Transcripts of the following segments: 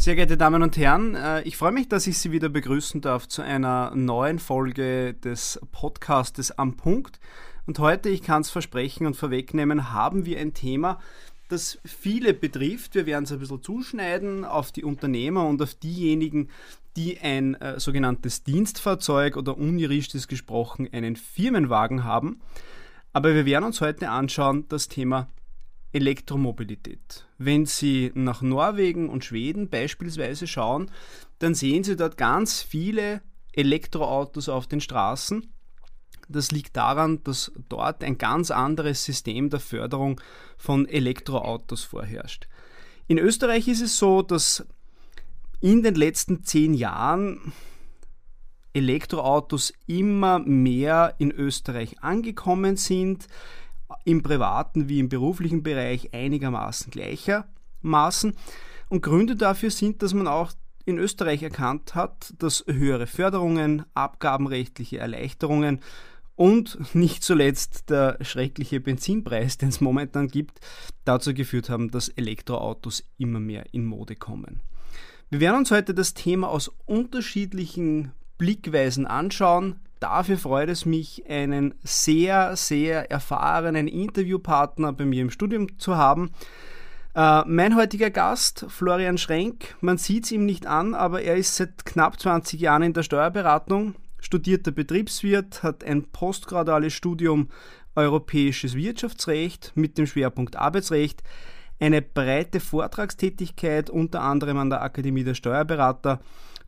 Sehr geehrte Damen und Herren, äh, ich freue mich, dass ich Sie wieder begrüßen darf zu einer neuen Folge des Podcastes am Punkt. Und heute, ich kann es versprechen und vorwegnehmen, haben wir ein Thema, das viele betrifft. Wir werden es ein bisschen zuschneiden auf die Unternehmer und auf diejenigen, die ein äh, sogenanntes Dienstfahrzeug oder unjuristisch gesprochen einen Firmenwagen haben. Aber wir werden uns heute anschauen das Thema Elektromobilität. Wenn Sie nach Norwegen und Schweden beispielsweise schauen, dann sehen Sie dort ganz viele Elektroautos auf den Straßen. Das liegt daran, dass dort ein ganz anderes System der Förderung von Elektroautos vorherrscht. In Österreich ist es so, dass in den letzten zehn Jahren Elektroautos immer mehr in Österreich angekommen sind im privaten wie im beruflichen Bereich einigermaßen gleichermaßen. Und Gründe dafür sind, dass man auch in Österreich erkannt hat, dass höhere Förderungen, abgabenrechtliche Erleichterungen und nicht zuletzt der schreckliche Benzinpreis, den es momentan gibt, dazu geführt haben, dass Elektroautos immer mehr in Mode kommen. Wir werden uns heute das Thema aus unterschiedlichen Blickweisen anschauen. Dafür freut es mich, einen sehr, sehr erfahrenen Interviewpartner bei mir im Studium zu haben. Äh, mein heutiger Gast, Florian Schrenk, man sieht es ihm nicht an, aber er ist seit knapp 20 Jahren in der Steuerberatung, studierter Betriebswirt, hat ein postgraduales Studium Europäisches Wirtschaftsrecht mit dem Schwerpunkt Arbeitsrecht, eine breite Vortragstätigkeit unter anderem an der Akademie der Steuerberater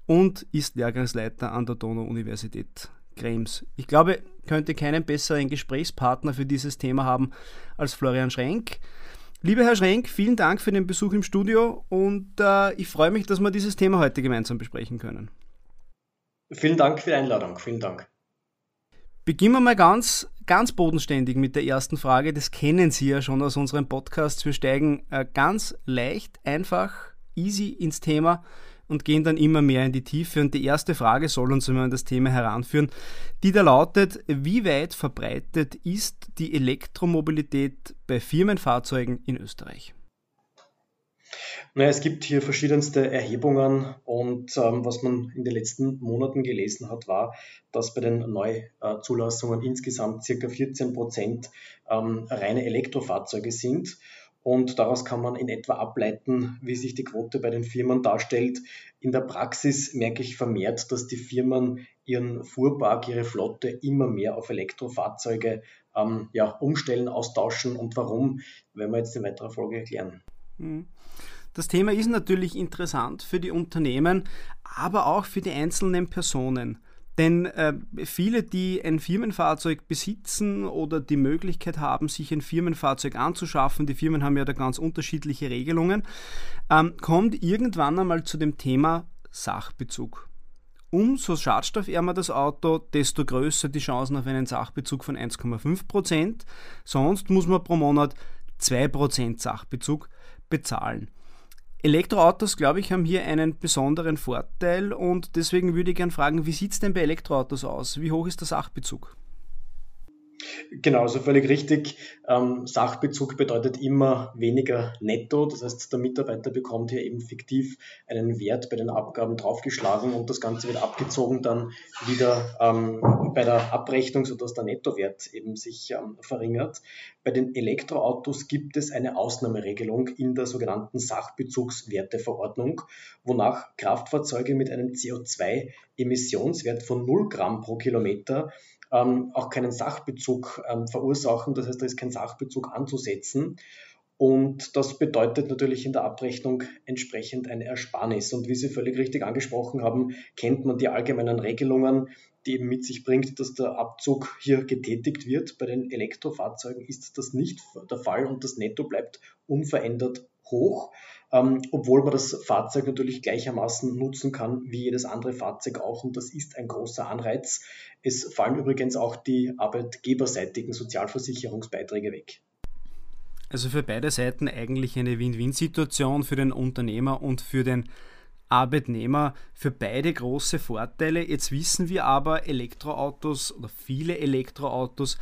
und ist Lehrgangsleiter an der Donau-Universität Krems. Ich glaube, könnte keinen besseren Gesprächspartner für dieses Thema haben als Florian Schrenk. Lieber Herr Schrenk, vielen Dank für den Besuch im Studio und äh, ich freue mich, dass wir dieses Thema heute gemeinsam besprechen können. Vielen Dank für die Einladung. Vielen Dank. Beginnen wir mal ganz, ganz bodenständig mit der ersten Frage. Das kennen Sie ja schon aus unserem Podcast. Wir steigen äh, ganz leicht, einfach, easy ins Thema und gehen dann immer mehr in die Tiefe. Und die erste Frage soll uns immer an das Thema heranführen, die da lautet, wie weit verbreitet ist die Elektromobilität bei Firmenfahrzeugen in Österreich? Naja, es gibt hier verschiedenste Erhebungen und ähm, was man in den letzten Monaten gelesen hat, war, dass bei den Neuzulassungen insgesamt circa 14 Prozent ähm, reine Elektrofahrzeuge sind. Und daraus kann man in etwa ableiten, wie sich die Quote bei den Firmen darstellt. In der Praxis merke ich vermehrt, dass die Firmen ihren Fuhrpark, ihre Flotte immer mehr auf Elektrofahrzeuge ähm, ja, umstellen, austauschen. Und warum, werden wir jetzt in weiterer Folge erklären. Mhm. Das Thema ist natürlich interessant für die Unternehmen, aber auch für die einzelnen Personen. Denn äh, viele, die ein Firmenfahrzeug besitzen oder die Möglichkeit haben, sich ein Firmenfahrzeug anzuschaffen, die Firmen haben ja da ganz unterschiedliche Regelungen, ähm, kommt irgendwann einmal zu dem Thema Sachbezug. Umso schadstoffärmer das Auto, desto größer die Chancen auf einen Sachbezug von 1,5%. Sonst muss man pro Monat 2% Sachbezug bezahlen. Elektroautos, glaube ich, haben hier einen besonderen Vorteil und deswegen würde ich gerne fragen, wie sieht es denn bei Elektroautos aus? Wie hoch ist der Sachbezug? Genau, so völlig richtig. Ähm, Sachbezug bedeutet immer weniger netto. Das heißt, der Mitarbeiter bekommt hier eben fiktiv einen Wert bei den Abgaben draufgeschlagen und das Ganze wird abgezogen dann wieder ähm, bei der Abrechnung, sodass der Nettowert eben sich ähm, verringert. Bei den Elektroautos gibt es eine Ausnahmeregelung in der sogenannten Sachbezugswerteverordnung, wonach Kraftfahrzeuge mit einem CO2-Emissionswert von 0 Gramm pro Kilometer auch keinen Sachbezug ähm, verursachen. Das heißt, da ist kein Sachbezug anzusetzen. Und das bedeutet natürlich in der Abrechnung entsprechend eine Ersparnis. Und wie Sie völlig richtig angesprochen haben, kennt man die allgemeinen Regelungen, die eben mit sich bringt, dass der Abzug hier getätigt wird. Bei den Elektrofahrzeugen ist das nicht der Fall und das Netto bleibt unverändert hoch ähm, obwohl man das Fahrzeug natürlich gleichermaßen nutzen kann wie jedes andere Fahrzeug auch. Und das ist ein großer Anreiz. Es fallen übrigens auch die arbeitgeberseitigen Sozialversicherungsbeiträge weg. Also für beide Seiten eigentlich eine Win-Win-Situation für den Unternehmer und für den Arbeitnehmer. Für beide große Vorteile. Jetzt wissen wir aber, Elektroautos oder viele Elektroautos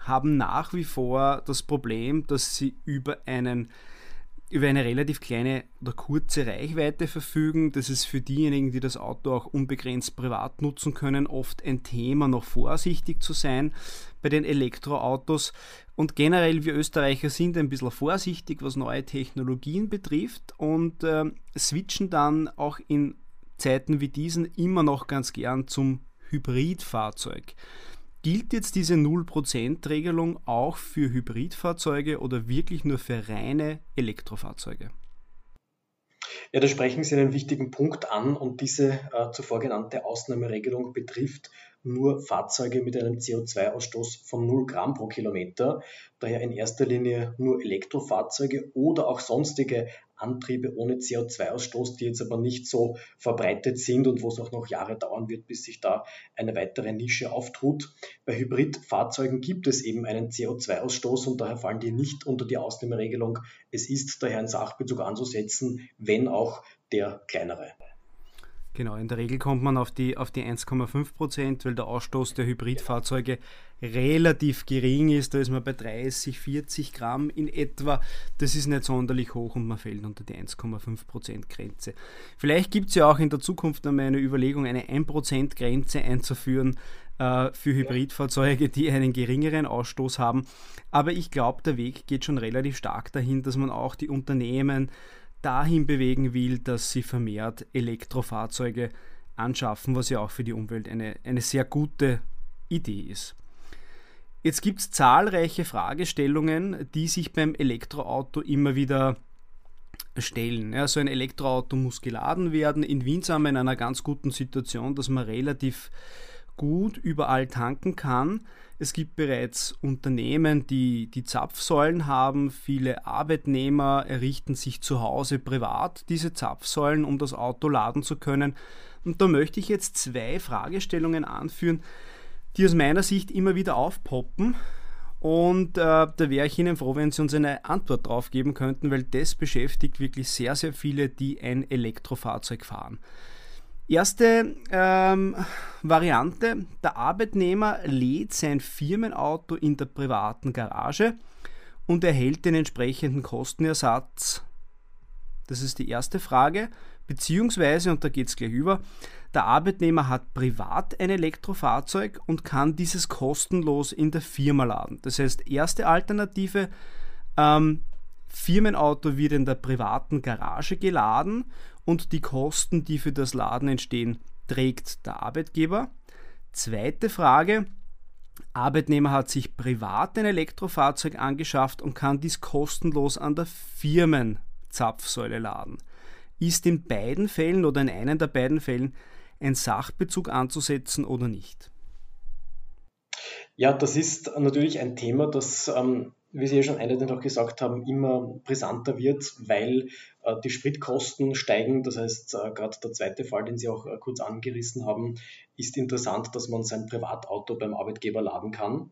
haben nach wie vor das Problem, dass sie über einen über eine relativ kleine oder kurze Reichweite verfügen. Das ist für diejenigen, die das Auto auch unbegrenzt privat nutzen können, oft ein Thema, noch vorsichtig zu sein bei den Elektroautos. Und generell, wir Österreicher sind ein bisschen vorsichtig, was neue Technologien betrifft und äh, switchen dann auch in Zeiten wie diesen immer noch ganz gern zum Hybridfahrzeug. Gilt jetzt diese 0%-Regelung auch für Hybridfahrzeuge oder wirklich nur für reine Elektrofahrzeuge? Ja, da sprechen Sie einen wichtigen Punkt an und diese äh, zuvor genannte Ausnahmeregelung betrifft nur Fahrzeuge mit einem CO2-Ausstoß von 0 Gramm pro Kilometer, daher in erster Linie nur Elektrofahrzeuge oder auch sonstige Antriebe ohne CO2-Ausstoß, die jetzt aber nicht so verbreitet sind und wo es auch noch Jahre dauern wird, bis sich da eine weitere Nische auftut. Bei Hybridfahrzeugen gibt es eben einen CO2-Ausstoß und daher fallen die nicht unter die Ausnahmeregelung. Es ist daher ein Sachbezug anzusetzen, wenn auch der kleinere. Genau, in der Regel kommt man auf die, auf die 1,5 Prozent, weil der Ausstoß der Hybridfahrzeuge relativ gering ist. Da ist man bei 30, 40 Gramm in etwa. Das ist nicht sonderlich hoch und man fällt unter die 1,5 Prozent Grenze. Vielleicht gibt es ja auch in der Zukunft einmal eine Überlegung, eine 1 Prozent Grenze einzuführen äh, für Hybridfahrzeuge, die einen geringeren Ausstoß haben. Aber ich glaube, der Weg geht schon relativ stark dahin, dass man auch die Unternehmen dahin bewegen will, dass sie vermehrt Elektrofahrzeuge anschaffen, was ja auch für die Umwelt eine, eine sehr gute Idee ist. Jetzt gibt es zahlreiche Fragestellungen, die sich beim Elektroauto immer wieder stellen. Ja, so ein Elektroauto muss geladen werden. In Wien sind wir in einer ganz guten Situation, dass man relativ gut überall tanken kann. Es gibt bereits Unternehmen, die die Zapfsäulen haben. Viele Arbeitnehmer errichten sich zu Hause privat diese Zapfsäulen, um das Auto laden zu können. Und da möchte ich jetzt zwei Fragestellungen anführen, die aus meiner Sicht immer wieder aufpoppen. Und äh, da wäre ich Ihnen froh, wenn Sie uns eine Antwort drauf geben könnten, weil das beschäftigt wirklich sehr, sehr viele, die ein Elektrofahrzeug fahren. Erste ähm, Variante, der Arbeitnehmer lädt sein Firmenauto in der privaten Garage und erhält den entsprechenden Kostenersatz. Das ist die erste Frage. Beziehungsweise, und da geht es gleich über, der Arbeitnehmer hat privat ein Elektrofahrzeug und kann dieses kostenlos in der Firma laden. Das heißt, erste Alternative, ähm, Firmenauto wird in der privaten Garage geladen und die Kosten, die für das Laden entstehen, trägt der Arbeitgeber. Zweite Frage. Arbeitnehmer hat sich privat ein Elektrofahrzeug angeschafft und kann dies kostenlos an der Firmenzapfsäule laden. Ist in beiden Fällen oder in einem der beiden Fällen ein Sachbezug anzusetzen oder nicht? Ja, das ist natürlich ein Thema, das ähm, wie Sie ja schon einleitend auch gesagt haben, immer brisanter wird, weil äh, die Spritkosten steigen. Das heißt, äh, gerade der zweite Fall, den Sie auch äh, kurz angerissen haben, ist interessant, dass man sein Privatauto beim Arbeitgeber laden kann.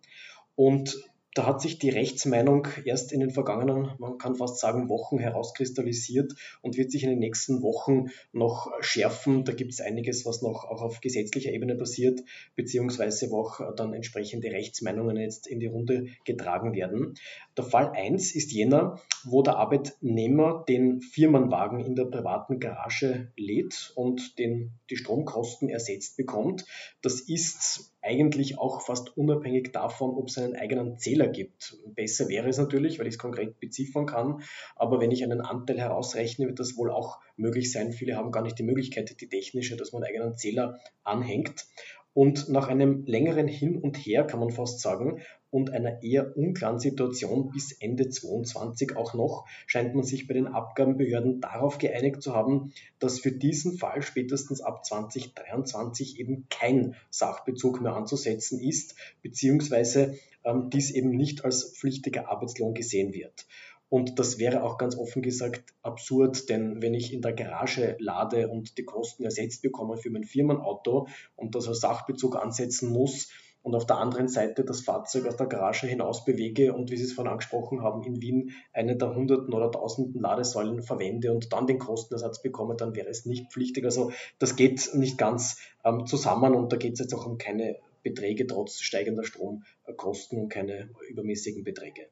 Und da hat sich die Rechtsmeinung erst in den vergangenen, man kann fast sagen, Wochen herauskristallisiert und wird sich in den nächsten Wochen noch schärfen. Da gibt es einiges, was noch auch auf gesetzlicher Ebene passiert, beziehungsweise wo auch dann entsprechende Rechtsmeinungen jetzt in die Runde getragen werden. Der Fall 1 ist jener, wo der Arbeitnehmer den Firmenwagen in der privaten Garage lädt und den, die Stromkosten ersetzt bekommt. Das ist eigentlich auch fast unabhängig davon, ob es einen eigenen Zähler gibt. Besser wäre es natürlich, weil ich es konkret beziffern kann, aber wenn ich einen Anteil herausrechne, wird das wohl auch möglich sein. Viele haben gar nicht die Möglichkeit, die technische, dass man einen eigenen Zähler anhängt. Und nach einem längeren Hin und Her, kann man fast sagen, und einer eher unklaren Situation bis Ende 2022 auch noch, scheint man sich bei den Abgabenbehörden darauf geeinigt zu haben, dass für diesen Fall spätestens ab 2023 eben kein Sachbezug mehr anzusetzen ist, beziehungsweise ähm, dies eben nicht als pflichtiger Arbeitslohn gesehen wird. Und das wäre auch ganz offen gesagt absurd, denn wenn ich in der Garage lade und die Kosten ersetzt bekomme für mein Firmenauto und das als Sachbezug ansetzen muss, und auf der anderen Seite das Fahrzeug aus der Garage hinaus bewege und wie Sie es vorhin angesprochen haben, in Wien eine der hunderten oder tausenden Ladesäulen verwende und dann den Kostenersatz bekomme, dann wäre es nicht pflichtig. Also das geht nicht ganz ähm, zusammen und da geht es jetzt auch um keine Beträge trotz steigender Stromkosten und keine übermäßigen Beträge.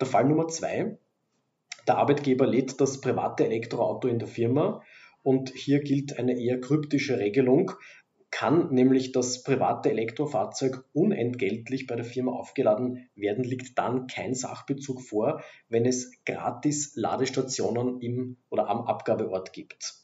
Der Fall Nummer zwei, Der Arbeitgeber lädt das private Elektroauto in der Firma und hier gilt eine eher kryptische Regelung. Kann nämlich das private Elektrofahrzeug unentgeltlich bei der Firma aufgeladen werden, liegt dann kein Sachbezug vor, wenn es gratis Ladestationen im oder am Abgabeort gibt.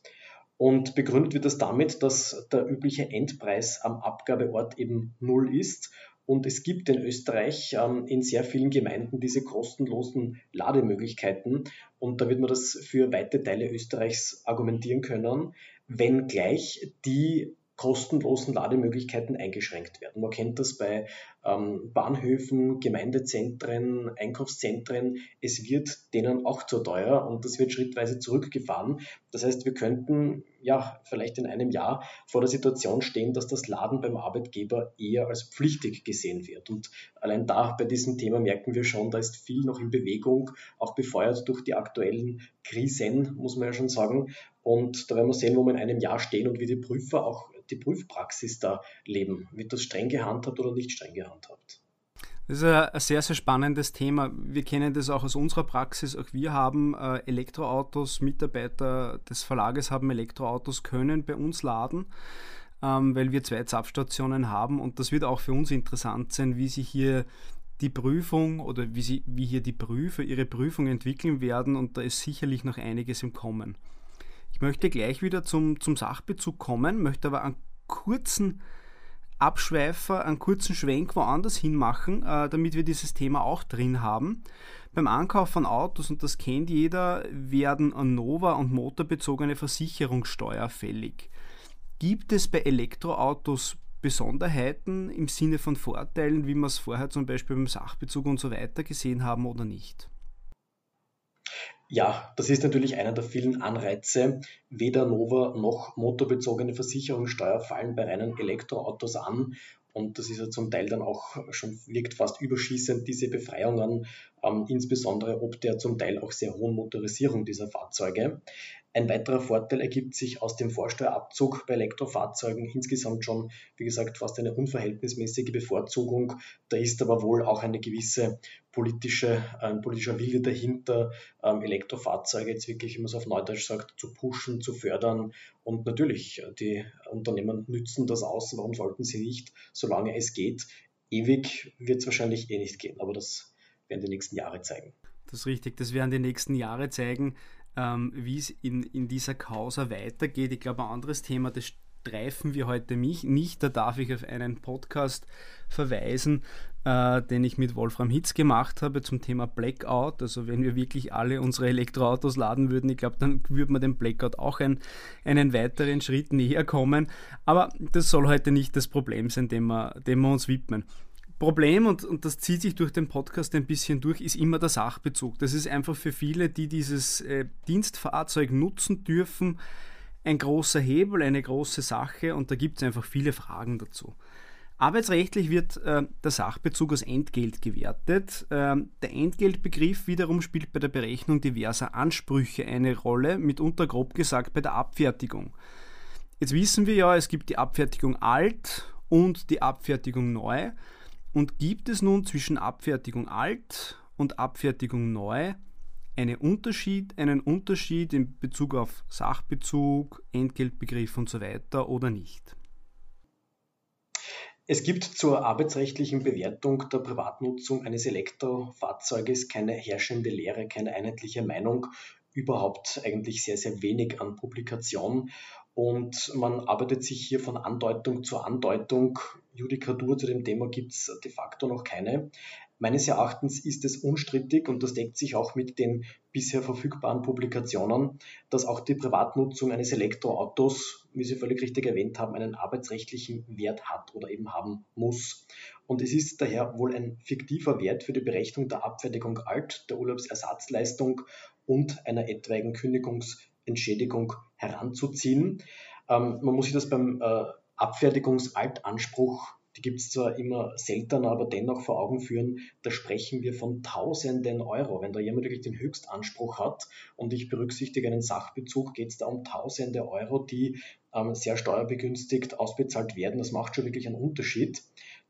Und begründet wird das damit, dass der übliche Endpreis am Abgabeort eben null ist und es gibt in Österreich ähm, in sehr vielen Gemeinden diese kostenlosen Lademöglichkeiten. Und da wird man das für weite Teile Österreichs argumentieren können, wenngleich die kostenlosen Lademöglichkeiten eingeschränkt werden. Man kennt das bei ähm, Bahnhöfen, Gemeindezentren, Einkaufszentren. Es wird denen auch zu teuer und das wird schrittweise zurückgefahren. Das heißt, wir könnten ja vielleicht in einem Jahr vor der Situation stehen, dass das Laden beim Arbeitgeber eher als pflichtig gesehen wird. Und allein da bei diesem Thema merken wir schon, da ist viel noch in Bewegung, auch befeuert durch die aktuellen Krisen, muss man ja schon sagen. Und da werden wir sehen, wo wir in einem Jahr stehen und wie die Prüfer auch die Prüfpraxis da leben. Wird das streng gehandhabt oder nicht streng gehandhabt? Das ist ein sehr, sehr spannendes Thema. Wir kennen das auch aus unserer Praxis. Auch wir haben äh, Elektroautos, Mitarbeiter des Verlages haben Elektroautos, können bei uns laden, ähm, weil wir zwei Zapfstationen haben. Und das wird auch für uns interessant sein, wie sich hier die Prüfung oder wie, sie, wie hier die Prüfer ihre Prüfung entwickeln werden. Und da ist sicherlich noch einiges im Kommen. Ich möchte gleich wieder zum, zum Sachbezug kommen, möchte aber einen kurzen Abschweifer, einen kurzen Schwenk woanders hin machen, äh, damit wir dieses Thema auch drin haben. Beim Ankauf von Autos, und das kennt jeder, werden Nova- und motorbezogene Versicherungssteuer fällig. Gibt es bei Elektroautos Besonderheiten im Sinne von Vorteilen, wie wir es vorher zum Beispiel beim Sachbezug und so weiter gesehen haben oder nicht? Ja, das ist natürlich einer der vielen Anreize. Weder Nova noch motorbezogene Versicherungssteuer fallen bei reinen Elektroautos an. Und das ist ja zum Teil dann auch schon, wirkt fast überschießend, diese Befreiungen, ähm, insbesondere ob der zum Teil auch sehr hohen Motorisierung dieser Fahrzeuge. Ein weiterer Vorteil ergibt sich aus dem Vorsteuerabzug bei Elektrofahrzeugen insgesamt schon, wie gesagt, fast eine unverhältnismäßige Bevorzugung. Da ist aber wohl auch eine gewisse politische, ein politischer Wille dahinter, ähm, Elektrofahrzeuge jetzt wirklich, wie man es auf Neudeutsch sagt, zu pushen, zu fördern. Und natürlich, die Unternehmen nützen das aus. Warum sollten sie nicht, solange es geht? Ewig wird es wahrscheinlich eh nicht gehen, aber das werden die nächsten Jahre zeigen. Das ist richtig, das werden die nächsten Jahre zeigen ähm, wie es in, in dieser Causa weitergeht. Ich glaube, ein anderes Thema, das streifen wir heute mich nicht. Da darf ich auf einen Podcast verweisen, äh, den ich mit Wolfram Hitz gemacht habe zum Thema Blackout. Also wenn wir wirklich alle unsere Elektroautos laden würden, ich glaube, dann würde man dem Blackout auch ein, einen weiteren Schritt näher kommen. Aber das soll heute nicht das Problem sein, dem wir, dem wir uns widmen. Problem, und, und das zieht sich durch den Podcast ein bisschen durch, ist immer der Sachbezug. Das ist einfach für viele, die dieses äh, Dienstfahrzeug nutzen dürfen, ein großer Hebel, eine große Sache und da gibt es einfach viele Fragen dazu. Arbeitsrechtlich wird äh, der Sachbezug als Entgelt gewertet. Äh, der Entgeltbegriff wiederum spielt bei der Berechnung diverser Ansprüche eine Rolle, mitunter grob gesagt bei der Abfertigung. Jetzt wissen wir ja, es gibt die Abfertigung alt und die Abfertigung neu. Und gibt es nun zwischen Abfertigung alt und Abfertigung neu eine Unterschied, einen Unterschied in Bezug auf Sachbezug, Entgeltbegriff und so weiter oder nicht? Es gibt zur arbeitsrechtlichen Bewertung der Privatnutzung eines Elektrofahrzeuges keine herrschende Lehre, keine einheitliche Meinung, überhaupt eigentlich sehr, sehr wenig an Publikation. Und man arbeitet sich hier von Andeutung zu Andeutung. Judikatur zu dem Thema gibt es de facto noch keine. Meines Erachtens ist es unstrittig und das deckt sich auch mit den bisher verfügbaren Publikationen, dass auch die Privatnutzung eines Elektroautos, wie Sie völlig richtig erwähnt haben, einen arbeitsrechtlichen Wert hat oder eben haben muss. Und es ist daher wohl ein fiktiver Wert für die Berechnung der Abfertigung alt, der Urlaubsersatzleistung und einer etwaigen Kündigungsentschädigung heranzuziehen. Ähm, man muss sich das beim äh, Abfertigungsaltanspruch, die gibt es zwar immer seltener, aber dennoch vor Augen führen, da sprechen wir von Tausenden Euro. Wenn da jemand wirklich den Höchstanspruch hat und ich berücksichtige einen Sachbezug, geht es da um Tausende Euro, die ähm, sehr steuerbegünstigt ausbezahlt werden. Das macht schon wirklich einen Unterschied.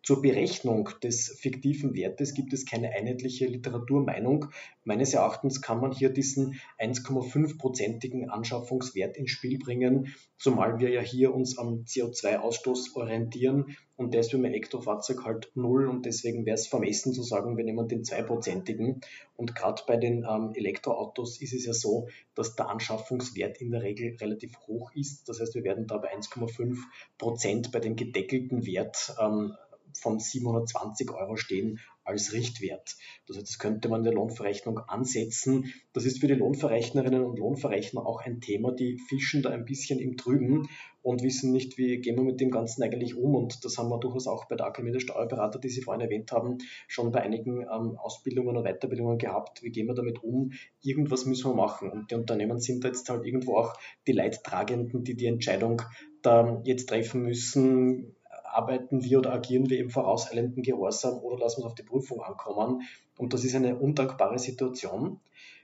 Zur Berechnung des fiktiven Wertes gibt es keine einheitliche Literaturmeinung. Meines Erachtens kann man hier diesen 1,5-prozentigen Anschaffungswert ins Spiel bringen, zumal wir ja hier uns am CO2-Ausstoß orientieren und der ist beim Elektrofahrzeug halt null und deswegen wäre es vermessen zu sagen, wir nehmen den 2-prozentigen. Und gerade bei den ähm, Elektroautos ist es ja so, dass der Anschaffungswert in der Regel relativ hoch ist. Das heißt, wir werden da bei 1,5 Prozent bei dem gedeckelten Wert ähm, von 720 Euro stehen als Richtwert. Das heißt, das könnte man in der Lohnverrechnung ansetzen. Das ist für die Lohnverrechnerinnen und Lohnverrechner auch ein Thema, die fischen da ein bisschen im Trüben und wissen nicht, wie gehen wir mit dem Ganzen eigentlich um. Und das haben wir durchaus auch bei der Akademie der Steuerberater, die Sie vorhin erwähnt haben, schon bei einigen ähm, Ausbildungen und Weiterbildungen gehabt. Wie gehen wir damit um? Irgendwas müssen wir machen. Und die Unternehmen sind da jetzt halt irgendwo auch die Leidtragenden, die die Entscheidung da jetzt treffen müssen arbeiten wir oder agieren wir im vorauseilenden Gehorsam oder lassen wir es auf die Prüfung ankommen. Und das ist eine undankbare Situation.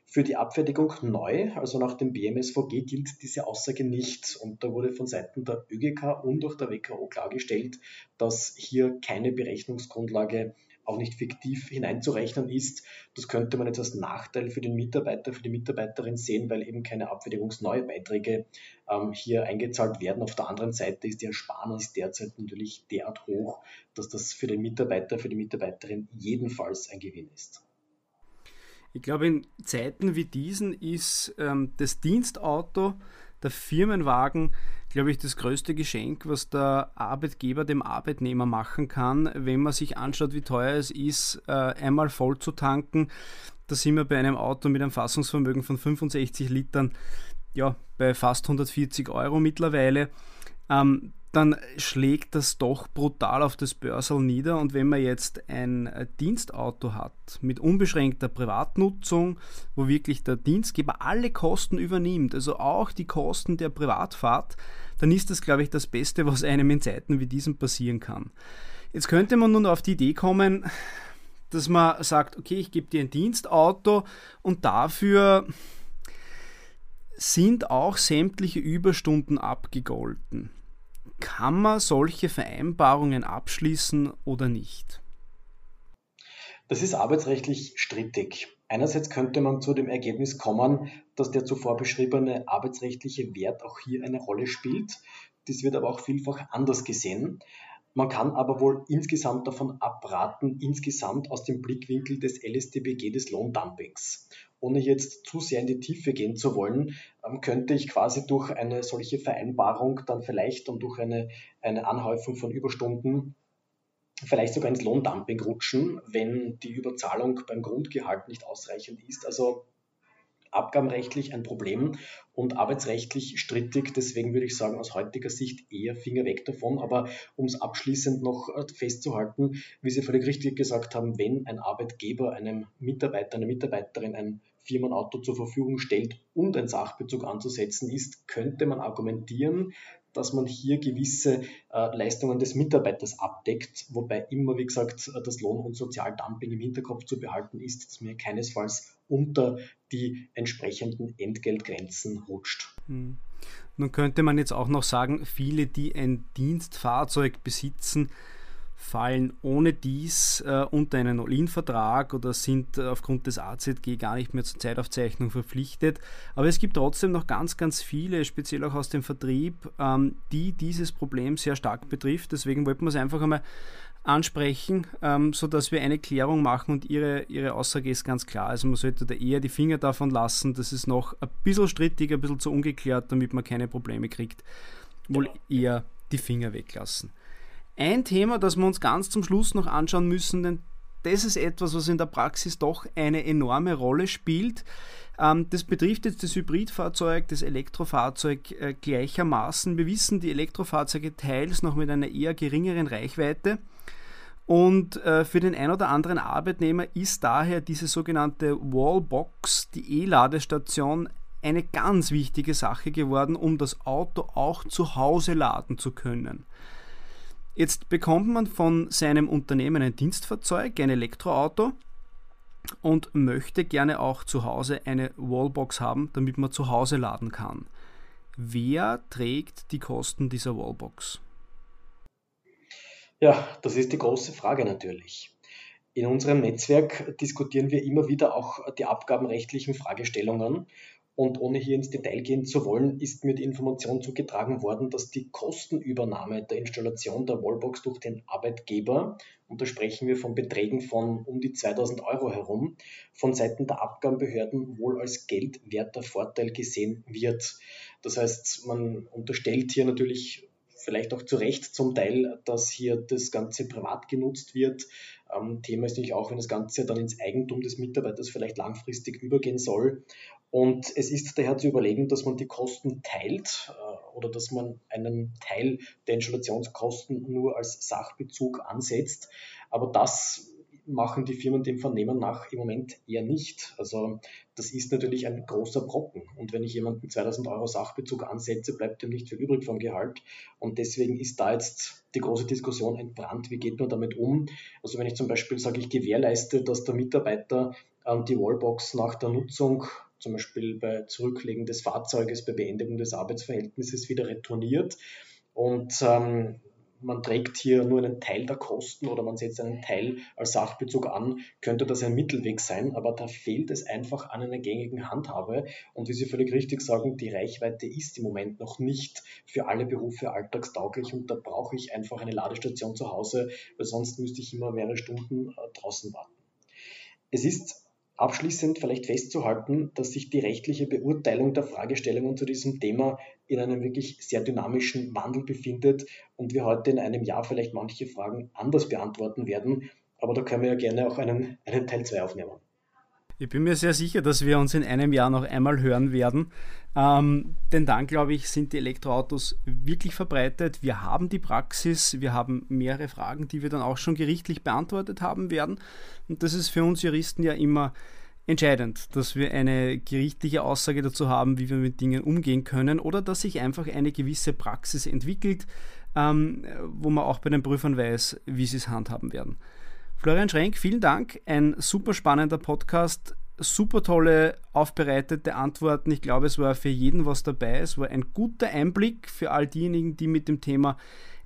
Für die Abfertigung neu, also nach dem BMSVG, gilt diese Aussage nicht. Und da wurde von Seiten der ÖGK und auch der WKO klargestellt, dass hier keine Berechnungsgrundlage auch nicht fiktiv hineinzurechnen ist. Das könnte man jetzt als Nachteil für den Mitarbeiter, für die Mitarbeiterin sehen, weil eben keine abfertigungsneue Beiträge ähm, hier eingezahlt werden. Auf der anderen Seite ist die Ersparnis derzeit natürlich derart hoch, dass das für den Mitarbeiter, für die Mitarbeiterin jedenfalls ein Gewinn ist. Ich glaube, in Zeiten wie diesen ist ähm, das Dienstauto, der Firmenwagen, glaube ich, das größte Geschenk, was der Arbeitgeber dem Arbeitnehmer machen kann, wenn man sich anschaut, wie teuer es ist, äh, einmal voll zu tanken. Da sind wir bei einem Auto mit einem Fassungsvermögen von 65 Litern ja, bei fast 140 Euro mittlerweile. Ähm, dann schlägt das doch brutal auf das Börsel nieder. Und wenn man jetzt ein äh, Dienstauto hat mit unbeschränkter Privatnutzung, wo wirklich der Dienstgeber alle Kosten übernimmt, also auch die Kosten der Privatfahrt, dann ist das, glaube ich, das Beste, was einem in Zeiten wie diesen passieren kann. Jetzt könnte man nun auf die Idee kommen, dass man sagt, okay, ich gebe dir ein Dienstauto und dafür sind auch sämtliche Überstunden abgegolten. Kann man solche Vereinbarungen abschließen oder nicht? Das ist arbeitsrechtlich strittig. Einerseits könnte man zu dem Ergebnis kommen, dass der zuvor beschriebene arbeitsrechtliche Wert auch hier eine Rolle spielt. Das wird aber auch vielfach anders gesehen. Man kann aber wohl insgesamt davon abraten, insgesamt aus dem Blickwinkel des LSDBG des Lohndumpings. Ohne jetzt zu sehr in die Tiefe gehen zu wollen, ähm, könnte ich quasi durch eine solche Vereinbarung dann vielleicht und durch eine, eine Anhäufung von Überstunden vielleicht sogar ins Lohndumping rutschen, wenn die Überzahlung beim Grundgehalt nicht ausreichend ist. Also abgabenrechtlich ein Problem und arbeitsrechtlich strittig. Deswegen würde ich sagen, aus heutiger Sicht eher Finger weg davon. Aber um es abschließend noch äh, festzuhalten, wie Sie völlig richtig gesagt haben, wenn ein Arbeitgeber einem Mitarbeiter, einer Mitarbeiterin ein Firmenauto zur Verfügung stellt und ein Sachbezug anzusetzen ist, könnte man argumentieren, dass man hier gewisse äh, Leistungen des Mitarbeiters abdeckt, wobei immer, wie gesagt, das Lohn- und Sozialdumping im Hinterkopf zu behalten ist, dass man keinesfalls unter die entsprechenden Entgeltgrenzen rutscht. Hm. Nun könnte man jetzt auch noch sagen, viele, die ein Dienstfahrzeug besitzen, fallen ohne dies äh, unter einen All-In-Vertrag oder sind äh, aufgrund des AZG gar nicht mehr zur Zeitaufzeichnung verpflichtet. Aber es gibt trotzdem noch ganz, ganz viele, speziell auch aus dem Vertrieb, ähm, die dieses Problem sehr stark betrifft. Deswegen wollten wir es einfach einmal ansprechen, ähm, sodass wir eine Klärung machen und ihre, ihre Aussage ist ganz klar. Also man sollte da eher die Finger davon lassen. Das ist noch ein bisschen strittig, ein bisschen zu ungeklärt, damit man keine Probleme kriegt. Wohl eher die Finger weglassen. Ein Thema, das wir uns ganz zum Schluss noch anschauen müssen, denn das ist etwas, was in der Praxis doch eine enorme Rolle spielt. Ähm, das betrifft jetzt das Hybridfahrzeug, das Elektrofahrzeug äh, gleichermaßen. Wir wissen, die Elektrofahrzeuge teils noch mit einer eher geringeren Reichweite. Und äh, für den ein oder anderen Arbeitnehmer ist daher diese sogenannte Wallbox, die E-Ladestation, eine ganz wichtige Sache geworden, um das Auto auch zu Hause laden zu können. Jetzt bekommt man von seinem Unternehmen ein Dienstfahrzeug, ein Elektroauto und möchte gerne auch zu Hause eine Wallbox haben, damit man zu Hause laden kann. Wer trägt die Kosten dieser Wallbox? Ja, das ist die große Frage natürlich. In unserem Netzwerk diskutieren wir immer wieder auch die abgabenrechtlichen Fragestellungen und ohne hier ins Detail gehen zu wollen, ist mir die Information zugetragen worden, dass die Kostenübernahme der Installation der Wallbox durch den Arbeitgeber, und da sprechen wir von Beträgen von um die 2000 Euro herum, von Seiten der Abgabenbehörden wohl als geldwerter Vorteil gesehen wird. Das heißt, man unterstellt hier natürlich vielleicht auch zu Recht zum Teil, dass hier das Ganze privat genutzt wird. Ähm, Thema ist natürlich auch, wenn das Ganze dann ins Eigentum des Mitarbeiters vielleicht langfristig übergehen soll. Und es ist daher zu überlegen, dass man die Kosten teilt äh, oder dass man einen Teil der Installationskosten nur als Sachbezug ansetzt. Aber das machen die Firmen dem Vernehmen nach im Moment eher nicht. Also das ist natürlich ein großer Brocken. Und wenn ich jemanden 2000 Euro Sachbezug ansetze, bleibt ihm nicht viel übrig vom Gehalt. Und deswegen ist da jetzt die große Diskussion entbrannt, wie geht man damit um. Also wenn ich zum Beispiel sage, ich gewährleiste, dass der Mitarbeiter ähm, die Wallbox nach der Nutzung zum Beispiel bei Zurücklegen des Fahrzeuges, bei Beendigung des Arbeitsverhältnisses wieder retourniert. Und ähm, man trägt hier nur einen Teil der Kosten oder man setzt einen Teil als Sachbezug an, könnte das ein Mittelweg sein, aber da fehlt es einfach an einer gängigen Handhabe. Und wie Sie völlig richtig sagen, die Reichweite ist im Moment noch nicht für alle Berufe alltagstauglich und da brauche ich einfach eine Ladestation zu Hause, weil sonst müsste ich immer mehrere Stunden äh, draußen warten. Es ist Abschließend vielleicht festzuhalten, dass sich die rechtliche Beurteilung der Fragestellungen zu diesem Thema in einem wirklich sehr dynamischen Wandel befindet und wir heute in einem Jahr vielleicht manche Fragen anders beantworten werden. Aber da können wir ja gerne auch einen, einen Teil 2 aufnehmen. Ich bin mir sehr sicher, dass wir uns in einem Jahr noch einmal hören werden. Ähm, denn dann, glaube ich, sind die Elektroautos wirklich verbreitet. Wir haben die Praxis, wir haben mehrere Fragen, die wir dann auch schon gerichtlich beantwortet haben werden. Und das ist für uns Juristen ja immer entscheidend, dass wir eine gerichtliche Aussage dazu haben, wie wir mit Dingen umgehen können oder dass sich einfach eine gewisse Praxis entwickelt, ähm, wo man auch bei den Prüfern weiß, wie sie es handhaben werden. Florian Schrenk, vielen Dank. Ein super spannender Podcast. Super tolle, aufbereitete Antworten. Ich glaube, es war für jeden was dabei. Es war ein guter Einblick für all diejenigen, die mit dem Thema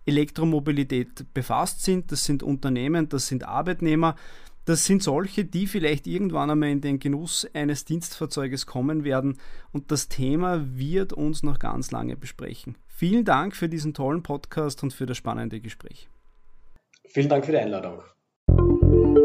Elektromobilität befasst sind. Das sind Unternehmen, das sind Arbeitnehmer. Das sind solche, die vielleicht irgendwann einmal in den Genuss eines Dienstfahrzeuges kommen werden. Und das Thema wird uns noch ganz lange besprechen. Vielen Dank für diesen tollen Podcast und für das spannende Gespräch. Vielen Dank für die Einladung. Thank you.